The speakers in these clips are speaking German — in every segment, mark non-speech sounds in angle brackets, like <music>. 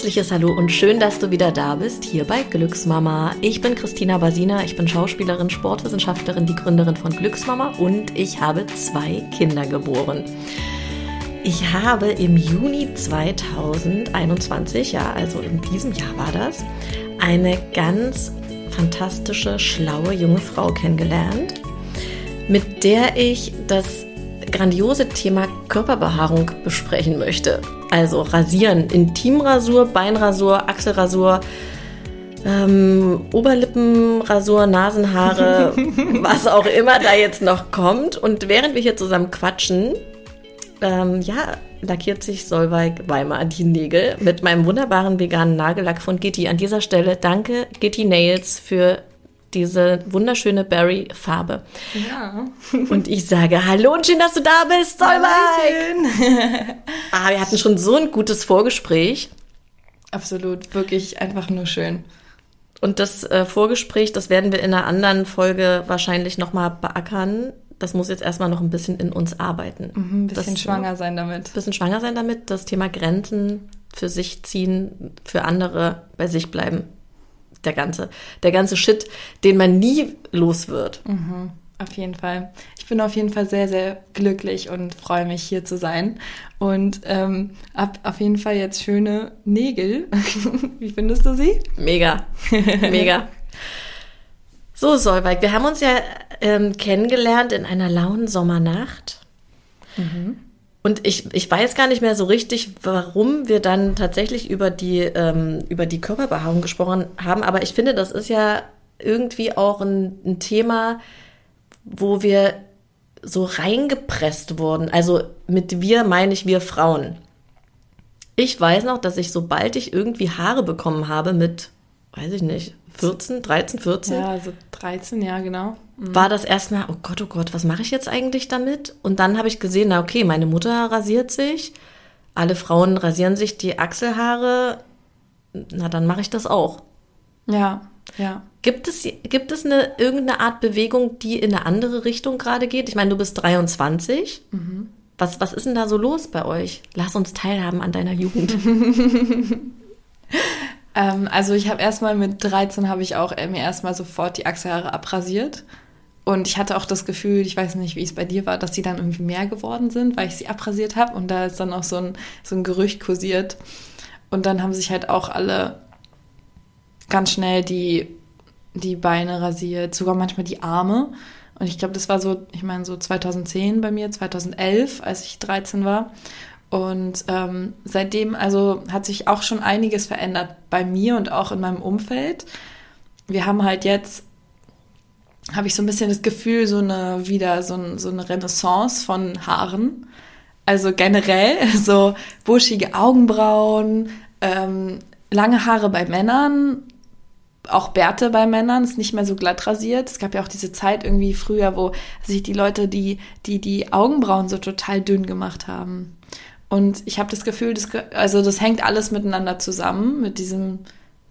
herzliches Hallo und schön, dass du wieder da bist, hier bei Glücksmama. Ich bin Christina Basina, ich bin Schauspielerin, Sportwissenschaftlerin, die Gründerin von Glücksmama und ich habe zwei Kinder geboren. Ich habe im Juni 2021, ja, also in diesem Jahr war das, eine ganz fantastische, schlaue junge Frau kennengelernt, mit der ich das grandiose Thema Körperbehaarung besprechen möchte. Also rasieren, Intimrasur, Beinrasur, Achselrasur, ähm, Oberlippenrasur, Nasenhaare, <laughs> was auch immer da jetzt noch kommt. Und während wir hier zusammen quatschen, ähm, ja, lackiert sich Solveig Weimar die Nägel mit meinem wunderbaren veganen Nagellack von Gitti. An dieser Stelle danke Gitti Nails für diese wunderschöne Berry-Farbe. Ja. Und ich sage Hallo und schön, dass du da bist, Solveig! <laughs> ah, wir hatten schon so ein gutes Vorgespräch. Absolut, wirklich einfach nur schön. Und das äh, Vorgespräch, das werden wir in einer anderen Folge wahrscheinlich nochmal beackern. Das muss jetzt erstmal noch ein bisschen in uns arbeiten. Mhm, ein bisschen das, schwanger sein damit. Ein bisschen schwanger sein damit, das Thema Grenzen für sich ziehen, für andere bei sich bleiben der ganze, der ganze Shit, den man nie los wird. Mhm, auf jeden Fall. Ich bin auf jeden Fall sehr, sehr glücklich und freue mich, hier zu sein. Und ähm, hab auf jeden Fall jetzt schöne Nägel. <laughs> Wie findest du sie? Mega. <laughs> Mega. So, Solveig, wir haben uns ja ähm, kennengelernt in einer lauen Sommernacht. Mhm. Und ich, ich weiß gar nicht mehr so richtig, warum wir dann tatsächlich über die, ähm, über die Körperbehaarung gesprochen haben. Aber ich finde, das ist ja irgendwie auch ein, ein Thema, wo wir so reingepresst wurden. Also mit wir meine ich wir Frauen. Ich weiß noch, dass ich, sobald ich irgendwie Haare bekommen habe mit, weiß ich nicht, 14, 13, 14. Ja, also 13, ja, genau. Mhm. War das erstmal, oh Gott, oh Gott, was mache ich jetzt eigentlich damit? Und dann habe ich gesehen, na okay, meine Mutter rasiert sich, alle Frauen rasieren sich die Achselhaare, na dann mache ich das auch. Ja, ja. Gibt es, gibt es eine, irgendeine Art Bewegung, die in eine andere Richtung gerade geht? Ich meine, du bist 23. Mhm. Was, was ist denn da so los bei euch? Lass uns teilhaben an deiner Jugend. <laughs> Ähm, also ich habe erstmal mit 13 habe ich auch äh, mir erstmal sofort die Achselhaare abrasiert. Und ich hatte auch das Gefühl, ich weiß nicht, wie es bei dir war, dass sie dann irgendwie mehr geworden sind, weil ich sie abrasiert habe. Und da ist dann auch so ein, so ein Gerücht kursiert. Und dann haben sich halt auch alle ganz schnell die, die Beine rasiert, sogar manchmal die Arme. Und ich glaube, das war so, ich meine, so 2010 bei mir, 2011, als ich 13 war. Und ähm, seitdem also hat sich auch schon einiges verändert bei mir und auch in meinem Umfeld. Wir haben halt jetzt, habe ich so ein bisschen das Gefühl, so eine wieder so, ein, so eine Renaissance von Haaren. Also generell <laughs> so buschige Augenbrauen, ähm, lange Haare bei Männern, auch Bärte bei Männern, ist nicht mehr so glatt rasiert. Es gab ja auch diese Zeit irgendwie früher, wo sich die Leute die, die, die Augenbrauen so total dünn gemacht haben. Und ich habe das Gefühl, das, also das hängt alles miteinander zusammen, mit diesem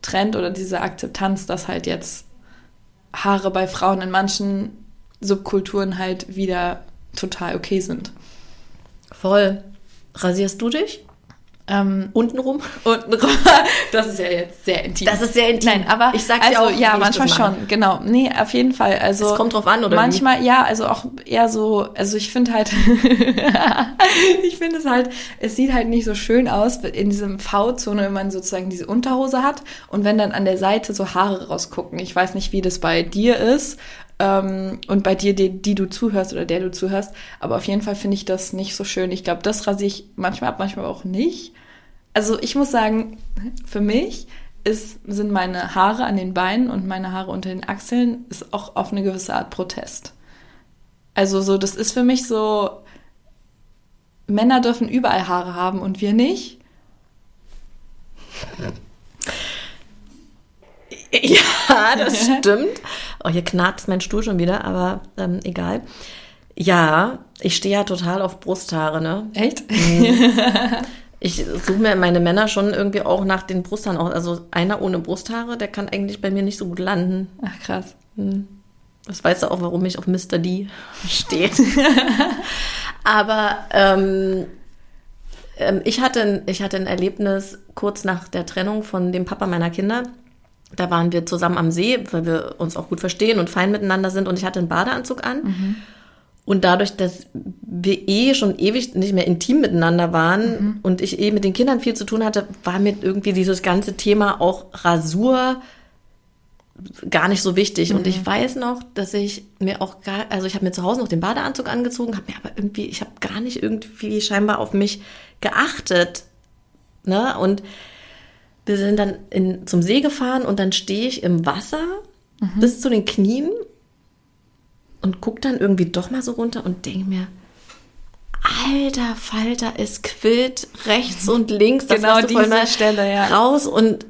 Trend oder dieser Akzeptanz, dass halt jetzt Haare bei Frauen in manchen Subkulturen halt wieder total okay sind. Voll. Rasierst du dich? Ähm, untenrum? <laughs> Untenrum. <laughs> Das ist ja jetzt sehr intim. Das ist sehr intim. Nein, aber ich sag also, auch, ja, manchmal schon, genau. Nee, auf jeden Fall. Also es kommt drauf an, oder? Manchmal, wie? ja, also auch eher so, also ich finde halt, <laughs> ich finde es halt, es sieht halt nicht so schön aus in diesem V-Zone, wenn man sozusagen diese Unterhose hat und wenn dann an der Seite so Haare rausgucken. Ich weiß nicht, wie das bei dir ist, ähm, und bei dir, die, die, du zuhörst oder der du zuhörst. Aber auf jeden Fall finde ich das nicht so schön. Ich glaube, das rasiere ich manchmal ab, manchmal auch nicht. Also ich muss sagen, für mich ist, sind meine Haare an den Beinen und meine Haare unter den Achseln ist auch auf eine gewisse Art Protest. Also so, das ist für mich so, Männer dürfen überall Haare haben und wir nicht. <laughs> Ja, das <laughs> stimmt. Oh, hier knarzt mein Stuhl schon wieder, aber ähm, egal. Ja, ich stehe ja total auf Brusthaare, ne? Echt? Mhm. <laughs> Ich suche mir meine Männer schon irgendwie auch nach den Brusthaaren aus. Also einer ohne Brusthaare, der kann eigentlich bei mir nicht so gut landen. Ach krass. Hm. Das weißt du auch, warum ich auf Mr. D steht. Aber ähm, ähm, ich, hatte, ich hatte ein Erlebnis kurz nach der Trennung von dem Papa meiner Kinder. Da waren wir zusammen am See, weil wir uns auch gut verstehen und fein miteinander sind. Und ich hatte einen Badeanzug an. Und dadurch, dass wir eh schon ewig nicht mehr intim miteinander waren und ich eh mit den Kindern viel zu tun hatte, war mir irgendwie dieses ganze Thema auch Rasur gar nicht so wichtig. Und ich weiß noch, dass ich mir auch gar, also ich habe mir zu Hause noch den Badeanzug angezogen, habe mir aber irgendwie, ich habe gar nicht irgendwie scheinbar auf mich geachtet. Ne? Und wir sind dann in, zum See gefahren und dann stehe ich im Wasser bis zu den Knien und guck dann irgendwie doch mal so runter und denke mir, alter Falter, es quillt rechts und links. Das Genau diese Stelle, ja. Raus und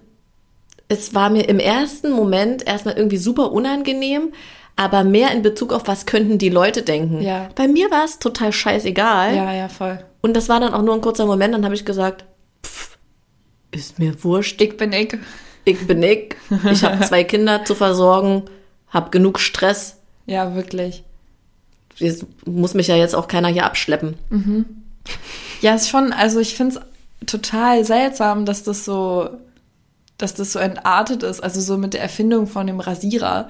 es war mir im ersten Moment erstmal irgendwie super unangenehm, aber mehr in Bezug auf, was könnten die Leute denken. Ja. Bei mir war es total scheißegal. Ja, ja, voll. Und das war dann auch nur ein kurzer Moment, dann habe ich gesagt, ist mir wurscht, Ich bin ich. ich bin ich, ich habe zwei Kinder zu versorgen, habe genug Stress, Ja, wirklich. jetzt muss mich ja jetzt auch keiner hier abschleppen. Ja, ist schon, also ich finde es total seltsam, dass das so, dass das so entartet ist. Also so mit der Erfindung von dem Rasierer.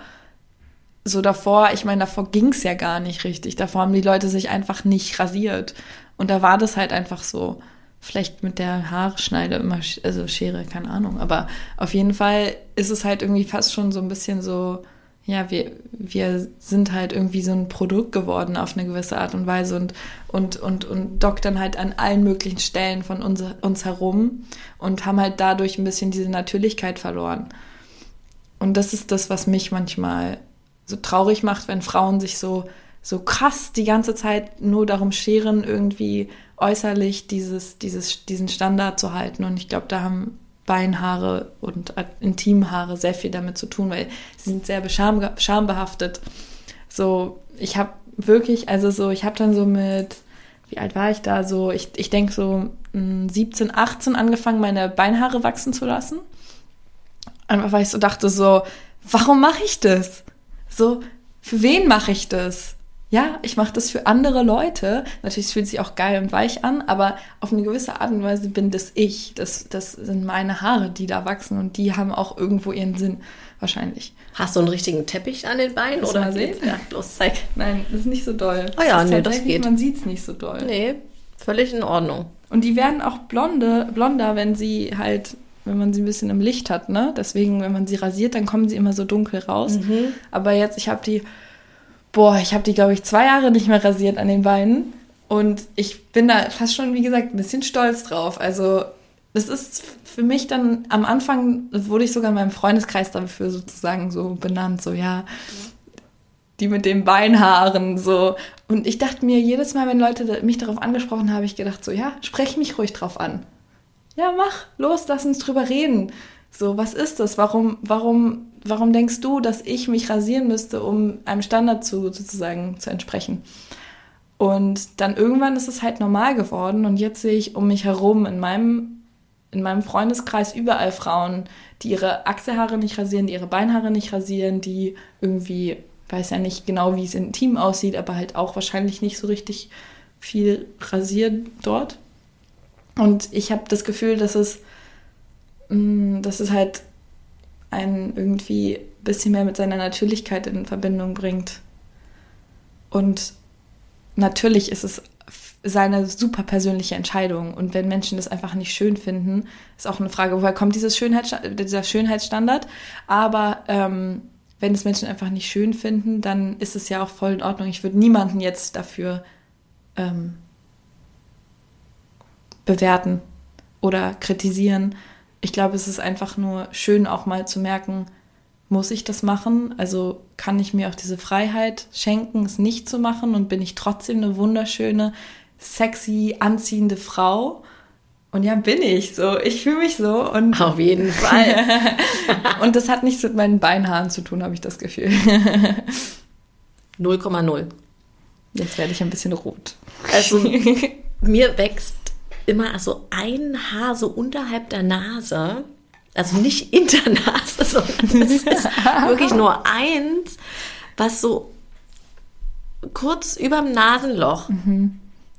So davor, ich meine, davor ging es ja gar nicht richtig. Davor haben die Leute sich einfach nicht rasiert. Und da war das halt einfach so. Vielleicht mit der Haarschneide immer, also Schere, keine Ahnung. Aber auf jeden Fall ist es halt irgendwie fast schon so ein bisschen so, ja, wir, wir sind halt irgendwie so ein Produkt geworden auf eine gewisse Art und Weise und, und, und, und doktern halt an allen möglichen Stellen von uns, uns herum und haben halt dadurch ein bisschen diese Natürlichkeit verloren. Und das ist das, was mich manchmal so traurig macht, wenn Frauen sich so, so krass die ganze Zeit nur darum scheren, irgendwie äußerlich dieses, dieses, diesen Standard zu halten. Und ich glaube, da haben Beinhaare und Intimhaare sehr viel damit zu tun, weil sie sind sehr bescham, schambehaftet. So, ich habe wirklich, also so, ich habe dann so mit, wie alt war ich da? So, ich, ich denke so mh, 17, 18 angefangen, meine Beinhaare wachsen zu lassen. Einfach weil ich so dachte, so, warum mache ich das? So, für wen mache ich das? Ja, ich mache das für andere Leute. Natürlich es fühlt sich auch geil und weich an, aber auf eine gewisse Art und Weise bin das ich. Das, das sind meine Haare, die da wachsen und die haben auch irgendwo ihren Sinn, wahrscheinlich. Hast du einen richtigen Teppich an den Beinen? Du oder mal sehen? Ja, los, zeig. Nein, das ist nicht so doll. Ah ja, ist nee, das geht. Man sieht es nicht so doll. Nee, völlig in Ordnung. Und die werden auch blonde, blonder, wenn sie halt, wenn man sie ein bisschen im Licht hat, ne? Deswegen, wenn man sie rasiert, dann kommen sie immer so dunkel raus. Aber jetzt, ich habe die, boah, ich habe die, glaube ich, zwei Jahre nicht mehr rasiert an den Beinen. Und ich bin da fast schon, wie gesagt, ein bisschen stolz drauf. Also, das ist für mich dann, am Anfang wurde ich sogar in meinem Freundeskreis dafür sozusagen so benannt, so, ja, die mit den Beinhaaren so. Und ich dachte mir, jedes Mal, wenn Leute mich darauf angesprochen haben, habe ich gedacht, so, ja, sprech mich ruhig drauf an. Ja, mach, los, lass uns drüber reden. So, was ist das? Warum, warum, warum denkst du, dass ich mich rasieren müsste, um einem Standard zu, sozusagen zu entsprechen? Und dann irgendwann ist es halt normal geworden und jetzt sehe ich um mich herum in meinem, in meinem Freundeskreis überall Frauen, die ihre Achselhaare nicht rasieren, die ihre Beinhaare nicht rasieren, die irgendwie, weiß ja nicht genau, wie es intim aussieht, aber halt auch wahrscheinlich nicht so richtig viel rasieren dort. Und ich habe das Gefühl, dass es, mh, dass es halt einen irgendwie ein bisschen mehr mit seiner Natürlichkeit in Verbindung bringt. Und natürlich ist es seine super persönliche Entscheidung. Und wenn Menschen das einfach nicht schön finden, ist auch eine Frage, woher kommt dieses Schönheitssta dieser Schönheitsstandard. Aber ähm, wenn es Menschen einfach nicht schön finden, dann ist es ja auch voll in Ordnung. Ich würde niemanden jetzt dafür ähm, bewerten oder kritisieren. Ich glaube, es ist einfach nur schön, auch mal zu merken, muss ich das machen? Also kann ich mir auch diese Freiheit schenken, es nicht zu machen und bin ich trotzdem eine wunderschöne, sexy, anziehende Frau? Und ja, bin ich so. Ich fühle mich so und, Auf jeden <laughs> Fall. und das hat nichts mit meinen Beinhaaren zu tun, habe ich das Gefühl. 0,0. Jetzt werde ich ein bisschen rot. Also <laughs> mir wächst immer so ein Haar so unterhalb der Nase. Also nicht in der Nase, <laughs> sondern es ist wirklich nur eins, was so kurz überm Nasenloch.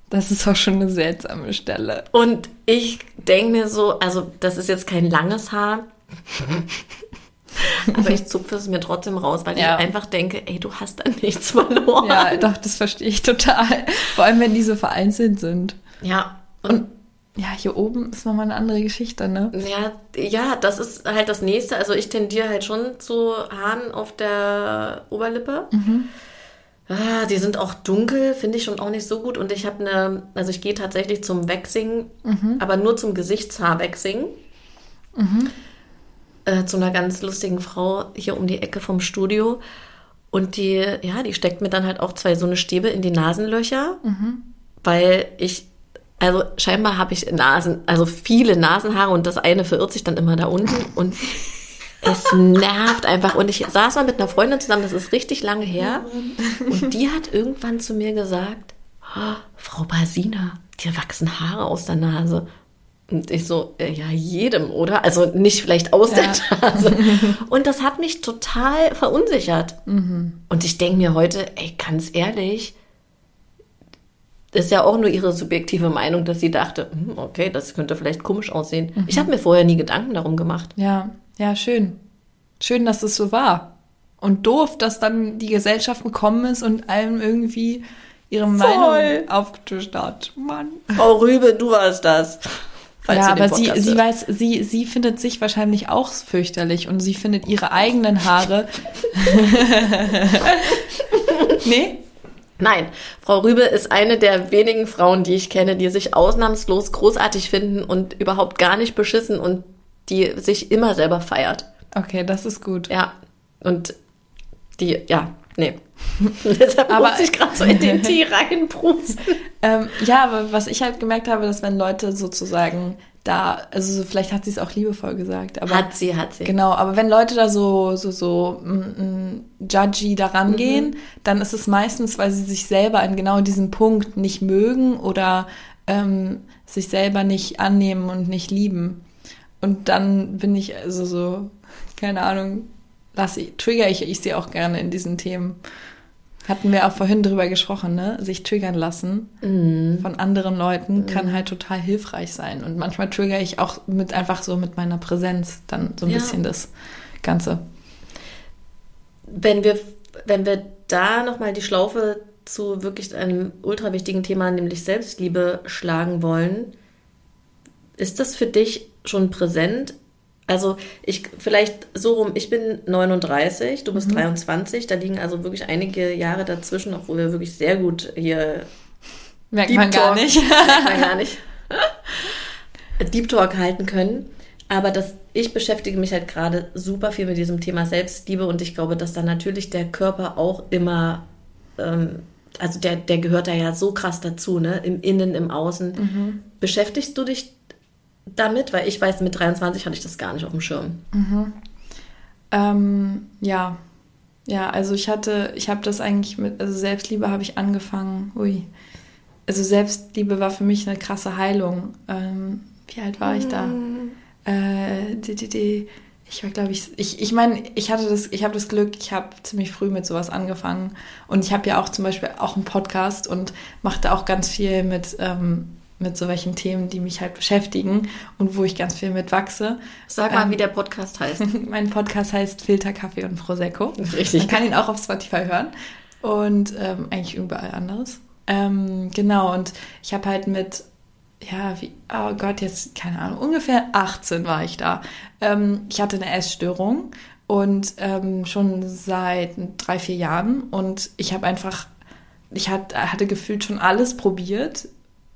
Das ist auch schon eine seltsame Stelle. Und ich denke mir so, also das ist jetzt kein langes Haar, <laughs> aber ich zupfe es mir trotzdem raus, weil ja. ich einfach denke, ey, du hast da nichts verloren. Ja, doch, das verstehe ich total. Vor allem, wenn die so vereinzelt sind. Ja. Und, und ja, hier oben ist nochmal eine andere Geschichte, ne? Ja, ja, das ist halt das nächste. Also ich tendiere halt schon zu Haaren auf der Oberlippe. Mhm. Ah, die sind auch dunkel, finde ich schon auch nicht so gut. Und ich habe eine, also ich gehe tatsächlich zum Waxing, mhm. aber nur zum Gesichtshaarwaxing. Mhm. Äh, zu einer ganz lustigen Frau hier um die Ecke vom Studio. Und die, ja, die steckt mir dann halt auch zwei so eine Stäbe in die Nasenlöcher, mhm. weil ich, also scheinbar habe ich Nasen, also viele Nasenhaare und das eine verirrt sich dann immer da unten und es nervt einfach. Und ich saß mal mit einer Freundin zusammen, das ist richtig lange her. Und die hat irgendwann zu mir gesagt, oh, Frau Basina, dir wachsen Haare aus der Nase. Und ich so, äh, ja, jedem, oder? Also nicht vielleicht aus ja. der Nase. <laughs> Und das hat mich total verunsichert. Mhm. Und ich denke mir heute, ey, ganz ehrlich, ist ja auch nur ihre subjektive Meinung, dass sie dachte, hm, okay, das könnte vielleicht komisch aussehen. Mhm. Ich habe mir vorher nie Gedanken darum gemacht. Ja, ja, schön. Schön, dass es so war. Und doof, dass dann die Gesellschaft gekommen ist und allem irgendwie ihre Voll. Meinung aufgetischt hat. Mann. Frau Rübe, du warst das. ja, aber sie, sie weiß, sie, sie findet sich wahrscheinlich auch fürchterlich und sie findet ihre eigenen Haare. <laughs> <laughs> nee? Nein, Frau Rübe ist eine der wenigen Frauen, die ich kenne, die sich ausnahmslos großartig finden und überhaupt gar nicht beschissen und die sich immer selber feiert. Okay, das ist gut. Ja. Und die, ja, nee. <laughs> Deshalb aber, muss ich gerade so in den Tee reinprusten. <laughs> ähm, ja, aber was ich halt gemerkt habe, dass wenn Leute sozusagen da, also vielleicht hat sie es auch liebevoll gesagt, aber hat sie, hat sie. Genau, aber wenn Leute da so so so mm, mm, judgy daran mhm. gehen, dann ist es meistens, weil sie sich selber an genau diesem Punkt nicht mögen oder ähm, sich selber nicht annehmen und nicht lieben. Und dann bin ich also so, keine Ahnung, lasse ich, trigger ich, ich sie auch gerne in diesen Themen. Hatten wir auch vorhin drüber gesprochen, ne? Sich triggern lassen mm. von anderen Leuten mm. kann halt total hilfreich sein. Und manchmal trigger ich auch mit einfach so mit meiner Präsenz dann so ein ja. bisschen das Ganze. Wenn wir, wenn wir da nochmal die Schlaufe zu wirklich einem ultra wichtigen Thema, nämlich Selbstliebe, schlagen wollen, ist das für dich schon präsent? Also ich vielleicht so rum, ich bin 39, du bist mhm. 23, da liegen also wirklich einige Jahre dazwischen, obwohl wir wirklich sehr gut hier merkt man gar nicht. <laughs> merkt man gar <laughs> nicht. Deep Talk halten können. Aber das, ich beschäftige mich halt gerade super viel mit diesem Thema Selbstliebe und ich glaube, dass da natürlich der Körper auch immer, ähm, also der, der gehört da ja so krass dazu, ne? Im Innen, im Außen. Mhm. Beschäftigst du dich damit? Weil ich weiß, mit 23 hatte ich das gar nicht auf dem Schirm. Mhm. Ähm, ja. Ja, also ich hatte, ich habe das eigentlich mit, also Selbstliebe habe ich angefangen, ui. Also Selbstliebe war für mich eine krasse Heilung. Ähm, wie alt war ich da? Mhm. Äh, die, die, die, ich war, glaube ich, ich, ich meine, ich hatte das, ich habe das Glück, ich habe ziemlich früh mit sowas angefangen. Und ich habe ja auch zum Beispiel auch einen Podcast und machte auch ganz viel mit ähm, mit so welchen Themen, die mich halt beschäftigen und wo ich ganz viel mit wachse. Sag mal, ähm, wie der Podcast heißt. <laughs> mein Podcast heißt Filter, Kaffee und Prosecco. Richtig. Man kann ihn auch auf Spotify hören und ähm, eigentlich überall anderes. Ähm, genau, und ich habe halt mit, ja, wie, oh Gott, jetzt, keine Ahnung, ungefähr 18 war ich da. Ähm, ich hatte eine Essstörung und ähm, schon seit drei, vier Jahren und ich habe einfach ich hatte gefühlt schon alles probiert,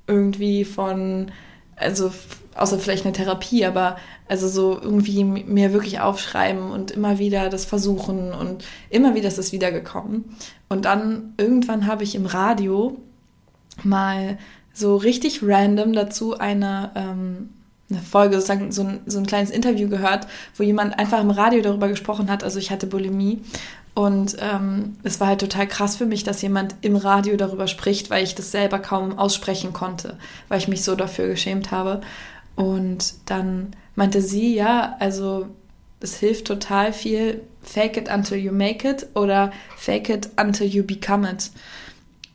irgendwie von, also außer vielleicht eine Therapie, aber also so irgendwie mir wirklich aufschreiben und immer wieder das versuchen und immer wieder ist es wiedergekommen. Und dann irgendwann habe ich im Radio mal so richtig random dazu eine, ähm, eine Folge, sozusagen so ein, so ein kleines Interview gehört, wo jemand einfach im Radio darüber gesprochen hat. Also ich hatte Bulimie und ähm, es war halt total krass für mich, dass jemand im Radio darüber spricht, weil ich das selber kaum aussprechen konnte, weil ich mich so dafür geschämt habe. Und dann meinte sie, ja, also es hilft total viel, fake it until you make it oder fake it until you become it.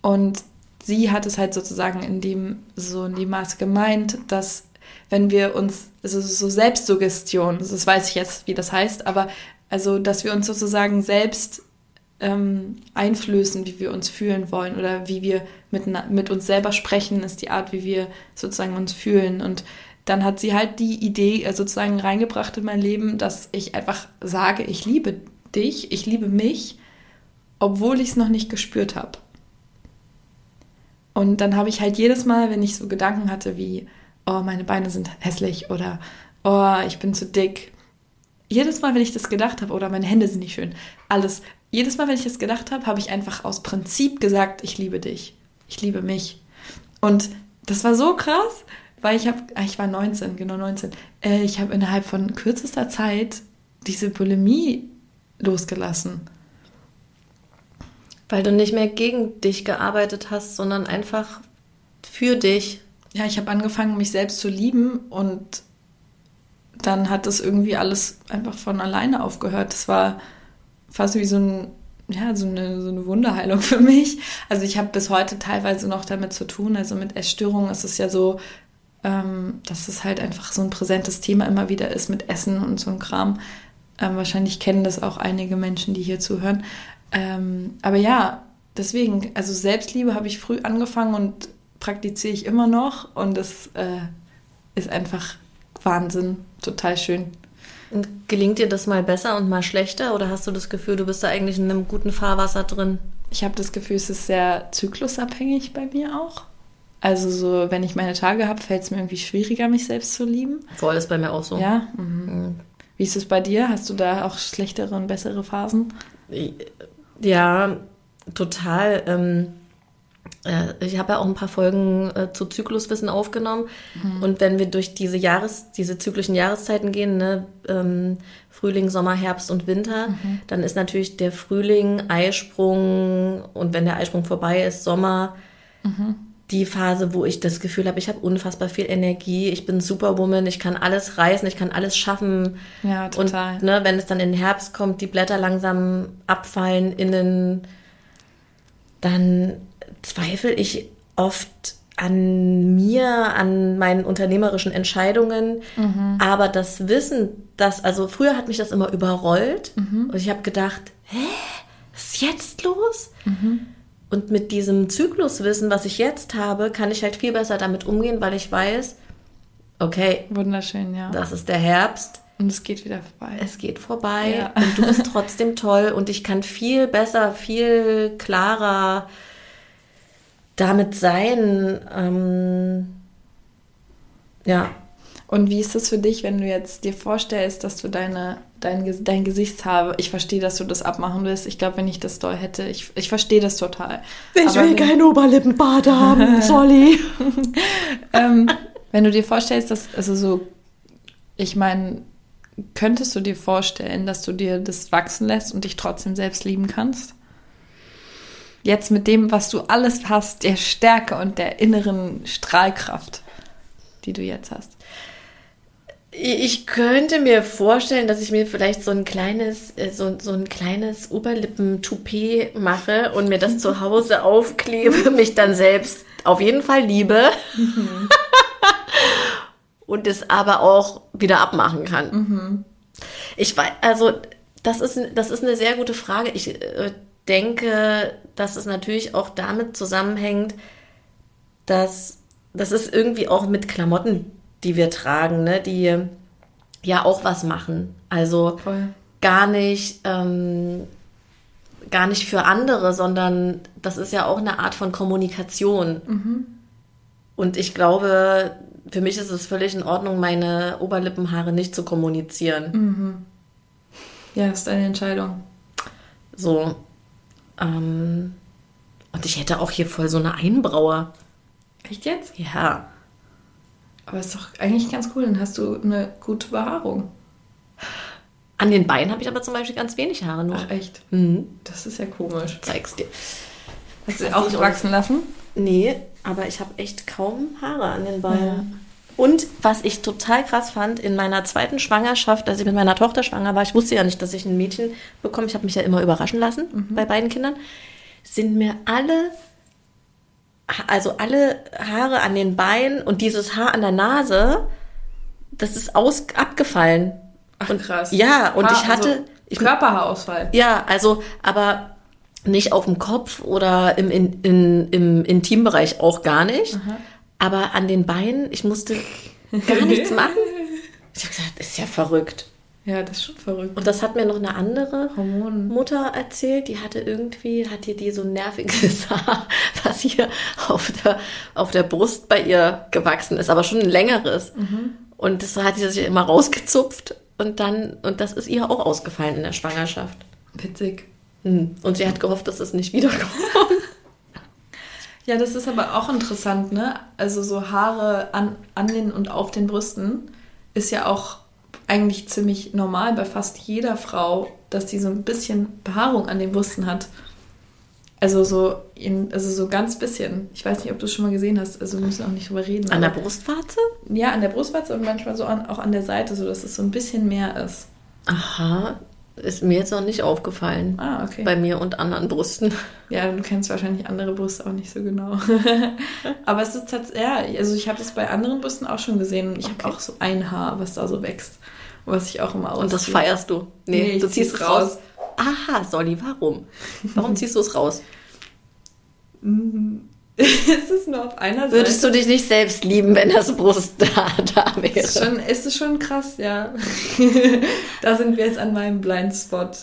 Und sie hat es halt sozusagen in dem, so in dem Maße gemeint, dass wenn wir uns, also so Selbstsuggestion, das weiß ich jetzt, wie das heißt, aber also, dass wir uns sozusagen selbst ähm, einflößen, wie wir uns fühlen wollen oder wie wir mit, mit uns selber sprechen, ist die Art, wie wir sozusagen uns fühlen. Und dann hat sie halt die Idee äh, sozusagen reingebracht in mein Leben, dass ich einfach sage, ich liebe dich, ich liebe mich, obwohl ich es noch nicht gespürt habe. Und dann habe ich halt jedes Mal, wenn ich so Gedanken hatte wie, oh, meine Beine sind hässlich oder oh, ich bin zu dick. Jedes Mal, wenn ich das gedacht habe, oder meine Hände sind nicht schön, alles, jedes Mal, wenn ich das gedacht habe, habe ich einfach aus Prinzip gesagt, ich liebe dich, ich liebe mich. Und das war so krass, weil ich habe, ah, ich war 19, genau 19, äh, ich habe innerhalb von kürzester Zeit diese Bulimie losgelassen. Weil du nicht mehr gegen dich gearbeitet hast, sondern einfach für dich. Ja, ich habe angefangen, mich selbst zu lieben und dann hat das irgendwie alles einfach von alleine aufgehört. Das war fast wie so ein ja, so eine, so eine Wunderheilung <laughs> für mich. Also ich habe bis heute teilweise noch damit zu tun. Also mit Essstörungen ist es ja so, ähm, dass es halt einfach so ein präsentes Thema immer wieder ist mit Essen und so ein Kram. Ähm, wahrscheinlich kennen das auch einige Menschen, die hier zuhören. Ähm, aber ja, deswegen, also Selbstliebe habe ich früh angefangen und praktiziere ich immer noch. Und das äh, ist einfach Wahnsinn, total schön. Und gelingt dir das mal besser und mal schlechter oder hast du das Gefühl, du bist da eigentlich in einem guten Fahrwasser drin? Ich habe das Gefühl, es ist sehr zyklusabhängig bei mir auch. Also so, wenn ich meine Tage habe, fällt es mir irgendwie schwieriger, mich selbst zu lieben. Voll ist bei mir auch so. Ja. Mhm. Mhm. Wie ist es bei dir? Hast du da auch schlechtere und bessere Phasen? Ja, total. Ähm, äh, ich habe ja auch ein paar Folgen äh, zu Zykluswissen aufgenommen. Mhm. Und wenn wir durch diese Jahres, diese zyklischen Jahreszeiten gehen, ne, ähm, Frühling, Sommer, Herbst und Winter, mhm. dann ist natürlich der Frühling, Eisprung und wenn der Eisprung vorbei ist, Sommer, mhm. die Phase, wo ich das Gefühl habe, ich habe unfassbar viel Energie, ich bin Superwoman, ich kann alles reißen, ich kann alles schaffen. Ja, total. Und ne, wenn es dann in den Herbst kommt, die Blätter langsam abfallen innen, dann zweifle ich oft an mir, an meinen unternehmerischen Entscheidungen. Mhm. Aber das Wissen, dass, also früher hat mich das immer überrollt mhm. und ich habe gedacht, hä, was ist jetzt los? Mhm. Und mit diesem Zykluswissen, was ich jetzt habe, kann ich halt viel besser damit umgehen, weil ich weiß, okay, wunderschön, ja. Das ist der Herbst. Und es geht wieder vorbei. Es geht vorbei ja. und du bist trotzdem toll und ich kann viel besser, viel klarer damit sein. Ähm, ja. Und wie ist es für dich, wenn du jetzt dir vorstellst, dass du deine, dein, dein Gesichtshabe, ich verstehe, dass du das abmachen willst. Ich glaube, wenn ich das doll hätte, ich, ich verstehe das total. Ich Aber will kein Oberlippenbad haben, <laughs> sorry. <laughs> ähm, wenn du dir vorstellst, dass, also so, ich meine, könntest du dir vorstellen, dass du dir das wachsen lässt und dich trotzdem selbst lieben kannst? Jetzt mit dem, was du alles hast, der Stärke und der inneren Strahlkraft, die du jetzt hast. Ich könnte mir vorstellen, dass ich mir vielleicht so ein kleines, äh, so, so ein kleines Oberlippen-Toupet mache und mir das zu Hause <laughs> aufklebe, mich dann selbst auf jeden Fall liebe mhm. <laughs> und es aber auch wieder abmachen kann. Mhm. Ich weiß, also das ist, das ist eine sehr gute Frage. Ich äh, denke, dass es natürlich auch damit zusammenhängt, dass das ist irgendwie auch mit Klamotten, die wir tragen, ne, die ja auch was machen. Also Voll. gar nicht, ähm, gar nicht für andere, sondern das ist ja auch eine Art von Kommunikation. Mhm. Und ich glaube, für mich ist es völlig in Ordnung, meine Oberlippenhaare nicht zu kommunizieren. Mhm. Ja, ist eine Entscheidung. So, ähm, und ich hätte auch hier voll so eine Einbraue. Echt jetzt? Ja. Aber ist doch eigentlich ganz cool, dann hast du eine gute Behaarung. An den Beinen habe ich aber zum Beispiel ganz wenig Haare nur. Ach echt? Mhm. Das ist ja komisch. Ich zeig's dir. Hast du auch wachsen lassen? Nee, aber ich habe echt kaum Haare an den Beinen. Und was ich total krass fand, in meiner zweiten Schwangerschaft, als ich mit meiner Tochter schwanger war, ich wusste ja nicht, dass ich ein Mädchen bekomme, ich habe mich ja immer überraschen lassen mhm. bei beiden Kindern, sind mir alle also alle Haare an den Beinen und dieses Haar an der Nase, das ist aus, abgefallen. Ach, und, krass. Ja, und Haar- ich hatte, also ich, Körperhaarausfall. ja, also, aber nicht auf dem Kopf oder im, in, in, im Intimbereich auch gar nicht. Aber an den Beinen, ich musste gar nichts <laughs> machen. Ich habe gesagt, ist ja verrückt. Ja, das ist schon verrückt. Und das hat mir noch eine andere Hormonen. Mutter erzählt, die hatte irgendwie, hat ihr die so ein nerviges <laughs> Haar, was hier auf der, auf der Brust bei ihr gewachsen ist, aber schon ein längeres. Und das hat sie sich immer rausgezupft und dann, und das ist ihr auch ausgefallen in der Schwangerschaft. Witzig. Hm. Und sie hat gehofft, dass es nicht wiederkommt. Ja, das ist aber auch interessant, ne? Also so Haare an, an den und auf den Brüsten ist ja auch eigentlich ziemlich normal bei fast jeder Frau, dass die so ein bisschen Behaarung an den Brüsten hat. Also so, in, also so ganz bisschen. Ich weiß nicht, ob du es schon mal gesehen hast, also wir müssen auch nicht drüber reden. An der Brustwarze? Ja, an der Brustwarze und manchmal so an, auch an der Seite, so dass es so ein bisschen mehr ist. Aha, ist mir jetzt noch nicht aufgefallen. Ah, okay. Bei mir und anderen Brüsten. <laughs> Ja, du kennst wahrscheinlich andere Brüste auch nicht so genau. <laughs> Aber es ist tatsächlich, ja, also ich habe das bei anderen Brüsten auch schon gesehen. Ich Okay. habe auch so ein Haar, was da so wächst. Was ich auch immer Und das ausziehe. feierst du. Nee, Nee, ich du ziehst zieh's es raus. Aha, Solly, warum? Warum <laughs> ziehst du es raus? <laughs> es ist nur auf einer Würdest Seite. du dich nicht selbst lieben, wenn das Brust da, <laughs> da ist wäre? schon, ist es schon krass, ja. <laughs> da sind wir jetzt an meinem Blindspot.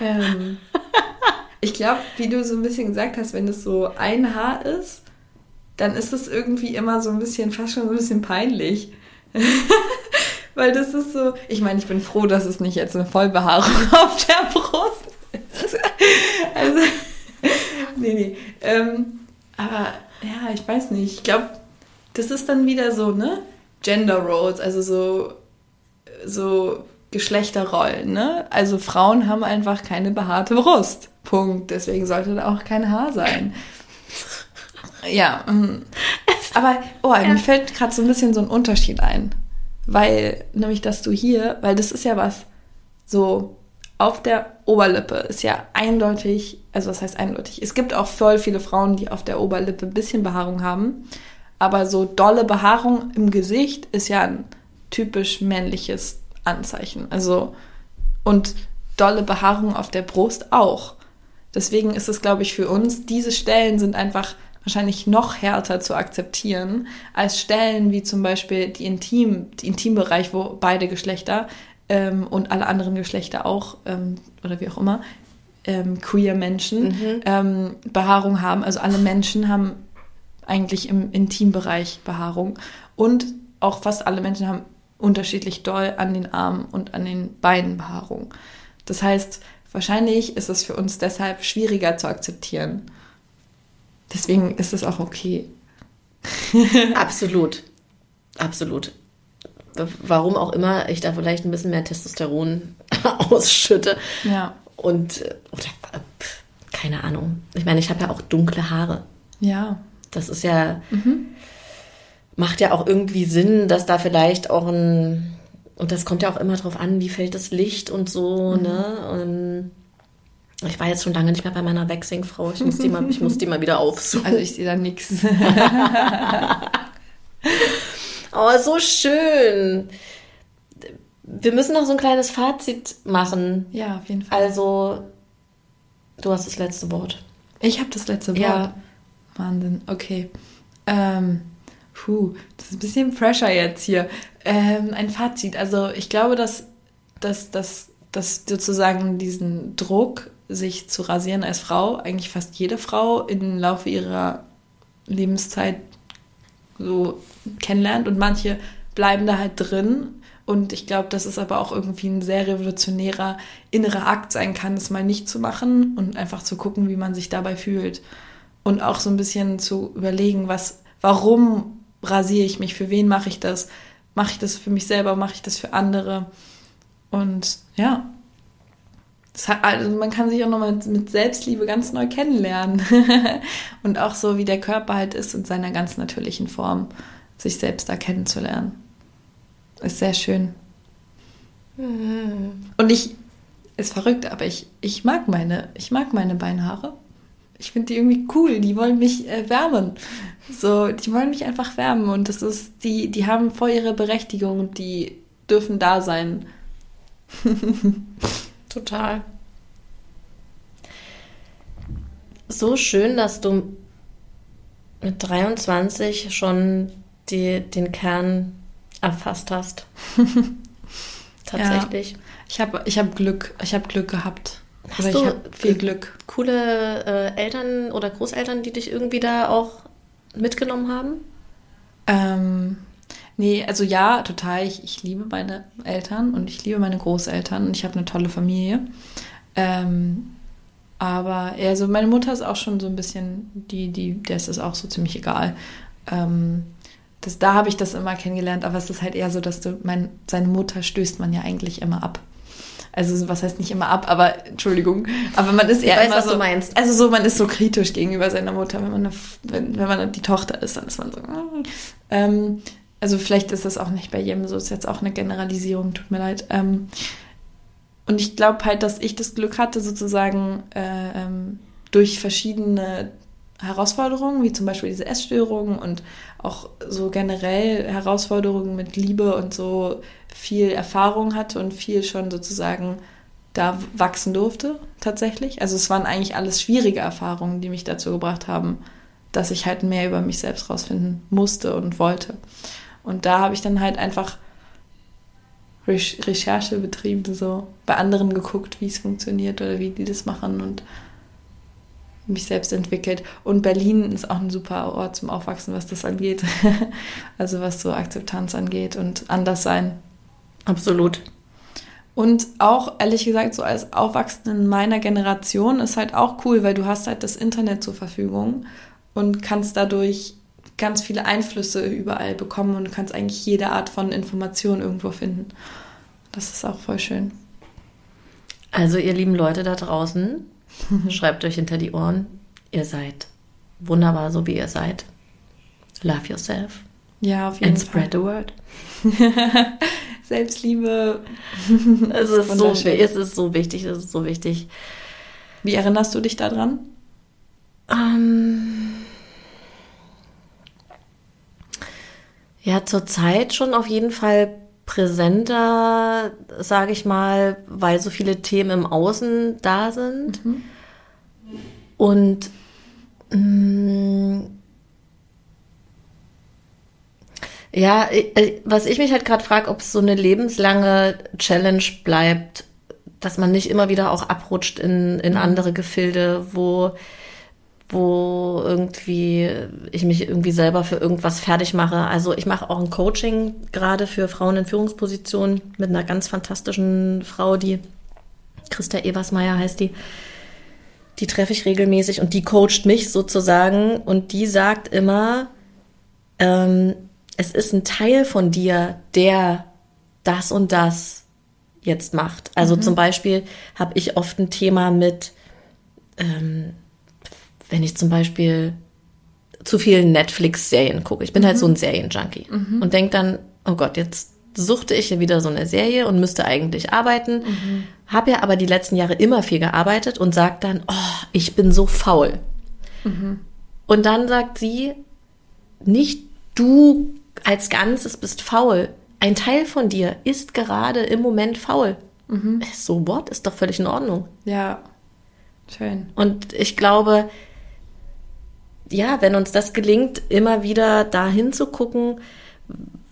ähm, ich glaube, wie du so ein bisschen gesagt hast, wenn es so ein Haar ist, dann ist es irgendwie immer so ein bisschen, fast schon so ein bisschen peinlich. Weil das ist so, ich meine, ich bin froh, dass es nicht jetzt eine Vollbehaarung auf der Brust ist. also, nee, nee. Ähm, aber ja, ich weiß nicht. Ich glaube, das ist dann wieder so, ne? Gender Roles, also so, so Geschlechterrollen, ne? Also Frauen haben einfach keine behaarte Brust. Punkt. Deswegen sollte da auch kein Haar sein. Ja. mm. Aber, oh, mir fällt gerade so ein bisschen so ein Unterschied ein. Weil, nämlich, dass du hier, weil das ist ja was, so auf der Oberlippe ist ja eindeutig, also was heißt eindeutig? Es gibt auch voll viele Frauen, die auf der Oberlippe ein bisschen Behaarung haben. Aber so dolle Behaarung im Gesicht ist ja ein typisch männliches Anzeichen. Also, und dolle Behaarung auf der Brust auch. Deswegen ist es, glaube ich, für uns, diese Stellen sind einfach wahrscheinlich noch härter zu akzeptieren als Stellen wie zum Beispiel die Intim, die Intimbereich, wo beide Geschlechter ähm, und alle anderen Geschlechter auch ähm, oder wie auch immer ähm, queer Menschen ähm, Behaarung haben. Also alle Menschen haben eigentlich im Intimbereich Behaarung und auch fast alle Menschen haben unterschiedlich doll an den Armen und an den Beinen Behaarung. Das heißt, wahrscheinlich ist es für uns deshalb schwieriger zu akzeptieren. Deswegen ist es auch okay. <laughs> Absolut. Absolut. Warum auch immer ich da vielleicht ein bisschen mehr Testosteron <laughs> ausschütte. Ja. Und, äh, oder, keine Ahnung. Ich meine, ich habe ja auch dunkle Haare. Ja. Das ist ja, macht ja auch irgendwie Sinn, dass da vielleicht auch ein, und das kommt ja auch immer drauf an, wie fällt das Licht und so, ne? Und ich war jetzt schon lange nicht mehr bei meiner Waxing-Frau. Ich muss die mal, ich muss die mal wieder aufsuchen. Also ich sehe da nichts. <laughs> <laughs> Oh, so schön. Wir müssen noch so ein kleines Fazit machen. Ja, auf jeden Fall. Also, du hast das letzte Wort. Ich habe das letzte Wort. Ja. Wahnsinn, okay. Ähm, puh, das ist ein bisschen Pressure jetzt hier. Ähm, ein Fazit. Also ich glaube, dass, dass, dass, dass sozusagen diesen Druck, sich zu rasieren als Frau, eigentlich fast jede Frau im Laufe ihrer Lebenszeit so kennenlernt und manche bleiben da halt drin. Und ich glaube, dass es aber auch irgendwie ein sehr revolutionärer innerer Akt sein kann, das mal nicht zu machen und einfach zu gucken, wie man sich dabei fühlt. Und auch so ein bisschen zu überlegen, was, warum rasiere ich mich, für wen mache ich das? Mache ich das für mich selber, mache ich das für andere? Und ja, hat, also man kann sich auch nochmal mit Selbstliebe ganz neu kennenlernen. <laughs> und auch so, wie der Körper halt ist in seiner ganz natürlichen Form, sich selbst da kennenzulernen. Ist sehr schön. Und ich, ist verrückt, aber ich, ich mag meine, ich mag meine Beinhaare. ich finde die irgendwie cool, die wollen mich äh, wärmen. So, die wollen mich einfach wärmen und das ist, die, die haben voll ihre Berechtigung und die dürfen da sein. <laughs> Total. So schön, dass du mit 23 schon die, den Kern erfasst hast. <laughs> Tatsächlich. Ja. Ich habe ich hab Glück, ich habe Glück gehabt. Hast Oder du viel Glück. Coole äh, Eltern oder Großeltern, die dich irgendwie da auch mitgenommen haben? Ähm, nee, also ja, total. Ich, ich liebe meine Eltern und ich liebe meine Großeltern und ich habe eine tolle Familie. Ähm, aber eher so, meine Mutter ist auch schon so ein bisschen, die, die, der ist es auch so ziemlich egal. Ähm, das, da habe ich das immer kennengelernt, aber es ist halt eher so, dass du, mein, seine Mutter stößt man ja eigentlich immer ab. Also was heißt nicht immer ab, aber Entschuldigung, aber man ist eher ich weiß, immer was so, du meinst. Also so, man ist so kritisch gegenüber seiner Mutter, wenn man eine, wenn, wenn man die Tochter ist, dann ist man so. Ähm, also vielleicht ist das auch nicht bei jedem so, ist jetzt auch eine Generalisierung, tut mir leid. Ähm, und ich glaube halt, dass ich das Glück hatte, sozusagen äh, ähm, durch verschiedene Herausforderungen, wie zum Beispiel diese Essstörungen und auch so generell Herausforderungen mit Liebe und so viel Erfahrung hatte und viel schon sozusagen da wachsen durfte, tatsächlich. Also es waren eigentlich alles schwierige Erfahrungen, die mich dazu gebracht haben, dass ich halt mehr über mich selbst rausfinden musste und wollte. Und da habe ich dann halt einfach Recherche betrieben, so bei anderen geguckt, wie es funktioniert oder wie die das machen und mich selbst entwickelt. Und Berlin ist auch ein super Ort zum Aufwachsen, was das angeht. <laughs> also was so Akzeptanz angeht und Anderssein. Absolut. Und auch, ehrlich gesagt, so als Aufwachsende in meiner Generation ist halt auch cool, weil du hast halt das Internet zur Verfügung und kannst dadurch ganz viele Einflüsse überall bekommen und kannst eigentlich jede Art von Information irgendwo finden. Das ist auch voll schön. Also ihr lieben Leute da draußen, <laughs> schreibt euch hinter die Ohren, ihr seid wunderbar, so wie ihr seid. Love yourself. Ja, auf jeden And Fall. spread the word. <laughs> Selbstliebe. es, ist so, es ist so wichtig, es ist so wichtig. Wie erinnerst du dich daran? Ähm, ja, zurzeit schon auf jeden Fall präsenter, sage ich mal, weil so viele Themen im Außen da sind. Mhm. Und mh, mm, ja, was ich mich halt gerade frage, ob es so eine lebenslange Challenge bleibt, dass man nicht immer wieder auch abrutscht in, in mhm. andere Gefilde, wo wo irgendwie ich mich irgendwie selber für irgendwas fertig mache. Also ich mache auch ein Coaching gerade für Frauen in Führungspositionen mit einer ganz fantastischen Frau, die Christa Eversmeier heißt die. Die treffe ich regelmäßig und die coacht mich sozusagen und die sagt immer, ähm, es ist ein Teil von dir, der das und das jetzt macht. Also mhm. zum Beispiel habe ich oft ein Thema mit ähm, wenn ich zum Beispiel zu viel Netflix-Serien gucke. Ich bin mhm. halt so ein mhm. Serienjunkie mhm. und denke dann, oh Gott, jetzt suchte ich wieder so eine Serie und müsste eigentlich arbeiten, mhm. habe ja aber die letzten Jahre immer viel gearbeitet und sagt dann, oh, ich bin so faul. Mhm. Und dann sagt sie, nicht du als Ganzes bist faul. Ein Teil von dir ist gerade im Moment faul. Mhm. So what? Ist doch völlig in Ordnung. Ja, schön. Und ich glaube, ja, wenn uns das gelingt, immer wieder dahin zu gucken,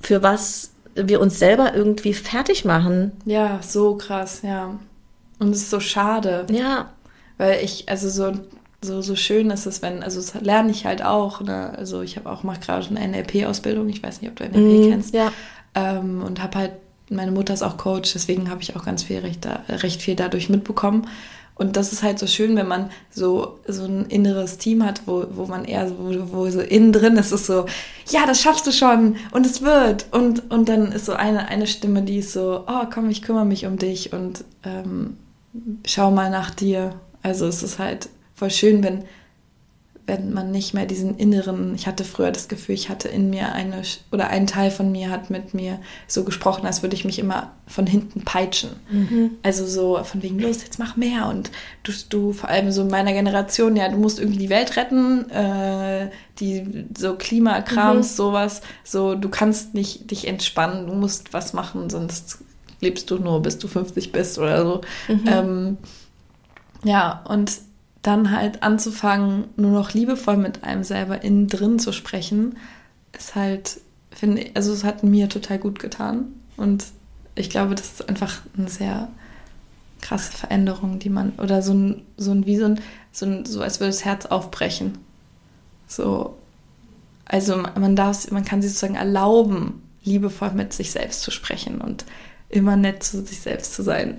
für was wir uns selber irgendwie fertig machen. Ja, so krass, ja. Und es ist so schade. Ja. Weil ich, also so, so, so schön ist es, wenn, also das lerne ich halt auch, ne? Also ich habe auch, mache gerade eine NLP-Ausbildung, ich weiß nicht, ob du NLP mm, kennst. Ja. Ähm, und habe halt, meine Mutter ist auch Coach, deswegen habe ich auch ganz viel recht, recht viel dadurch mitbekommen. Und das ist halt so schön, wenn man so, so ein inneres Team hat, wo, wo man eher so, wo, so innen drin ist, ist so, ja, das schaffst du schon und es wird. Und, und dann ist so eine, eine Stimme, die ist so, oh, komm, ich kümmere mich um dich und ähm, schau mal nach dir. Also es ist halt voll schön, wenn, wenn man nicht mehr diesen inneren, ich hatte früher das Gefühl, ich hatte in mir eine, oder ein Teil von mir hat mit mir so gesprochen, als würde ich mich immer von hinten peitschen. Mhm. Also so von wegen, los, jetzt mach mehr. Und du, du vor allem so in meiner Generation, ja, du musst irgendwie die Welt retten, äh, die so Klimakrams, mhm. sowas, so, du kannst nicht dich entspannen, du musst was machen, sonst lebst du nur, bis du 50 bist oder so. Mhm. Ähm, ja, und dann halt anzufangen, nur noch liebevoll mit einem selber innen drin zu sprechen, ist halt, finde ich, also es hat mir total gut getan. Und ich glaube, das ist einfach eine sehr krasse Veränderung, die man, oder so ein, so ein, wie so ein, so, ein, so als würde das Herz aufbrechen. So, also man darf, man kann sich sozusagen erlauben, liebevoll mit sich selbst zu sprechen und immer nett zu sich selbst zu sein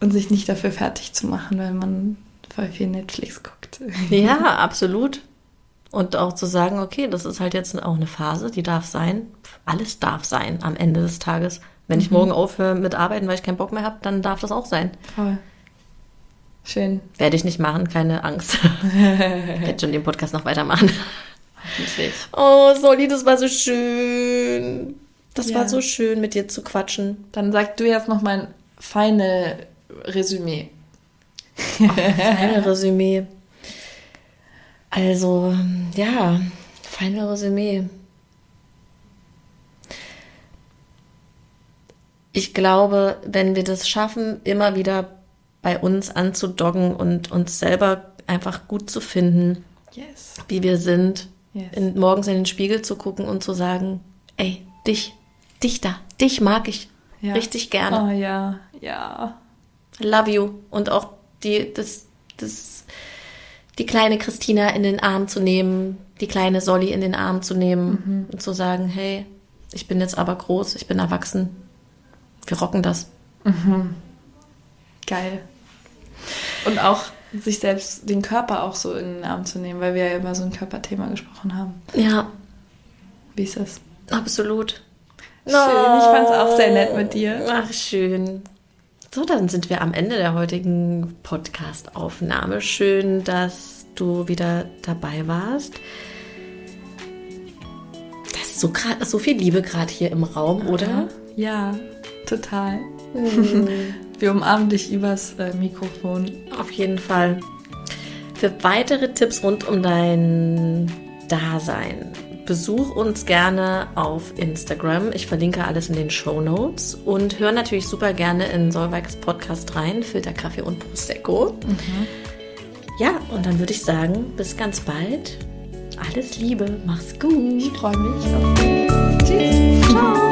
und sich nicht dafür fertig zu machen, wenn man voll viel Netflix guckt. Ja, <laughs> absolut. Und auch zu sagen, okay, das ist halt jetzt auch eine Phase, die darf sein. Alles darf sein am Ende des Tages. Wenn ich mhm. morgen aufhöre mit Arbeiten, weil ich keinen Bock mehr habe, dann darf das auch sein. Voll. Schön. Werde ich nicht machen, keine Angst. <laughs> ich werde schon den Podcast noch weitermachen. Hoffentlich. Oh, Soli, das war so schön. Das ja. war so schön, mit dir zu quatschen. Dann sag du jetzt noch mein feine Resümee. Oh, feine Resümee. Also, ja, feine Resümee. Ich glaube, wenn wir das schaffen, immer wieder bei uns anzudoggen und uns selber einfach gut zu finden, yes. wie wir sind, yes. in, morgens in den Spiegel zu gucken und zu sagen, ey, dich, dich da, dich mag ich ja. richtig gerne. Oh ja, ja. Love you. Und auch die, das, das, die kleine Christina in den Arm zu nehmen, die kleine Solly in den Arm zu nehmen mhm. und zu sagen, hey, ich bin jetzt aber groß, ich bin erwachsen. Wir rocken das. Mhm. Geil. Und auch sich selbst, den Körper auch so in den Arm zu nehmen, weil wir ja über so ein Körperthema gesprochen haben. Ja. Wie ist das? Absolut. Schön, ich fand es auch sehr nett mit dir. Ach, schön. So, dann sind wir am Ende der heutigen Podcast-Aufnahme. Schön, dass du wieder dabei warst. Das ist so, grad, so viel Liebe gerade hier im Raum, oder? Ja, total. Mhm. <laughs> wir umarmen dich übers äh, Mikrofon. Auf jeden Fall. Für weitere Tipps rund um dein Dasein besuch uns gerne auf Instagram. Ich verlinke alles in den Show Notes und hör natürlich super gerne in Solveigs Podcast rein, Filter Kaffee und Prosecco. Mhm. Ja, und dann würde ich sagen, bis ganz bald. Alles Liebe, mach's gut. Ich freue mich. Tschüss. Ciao.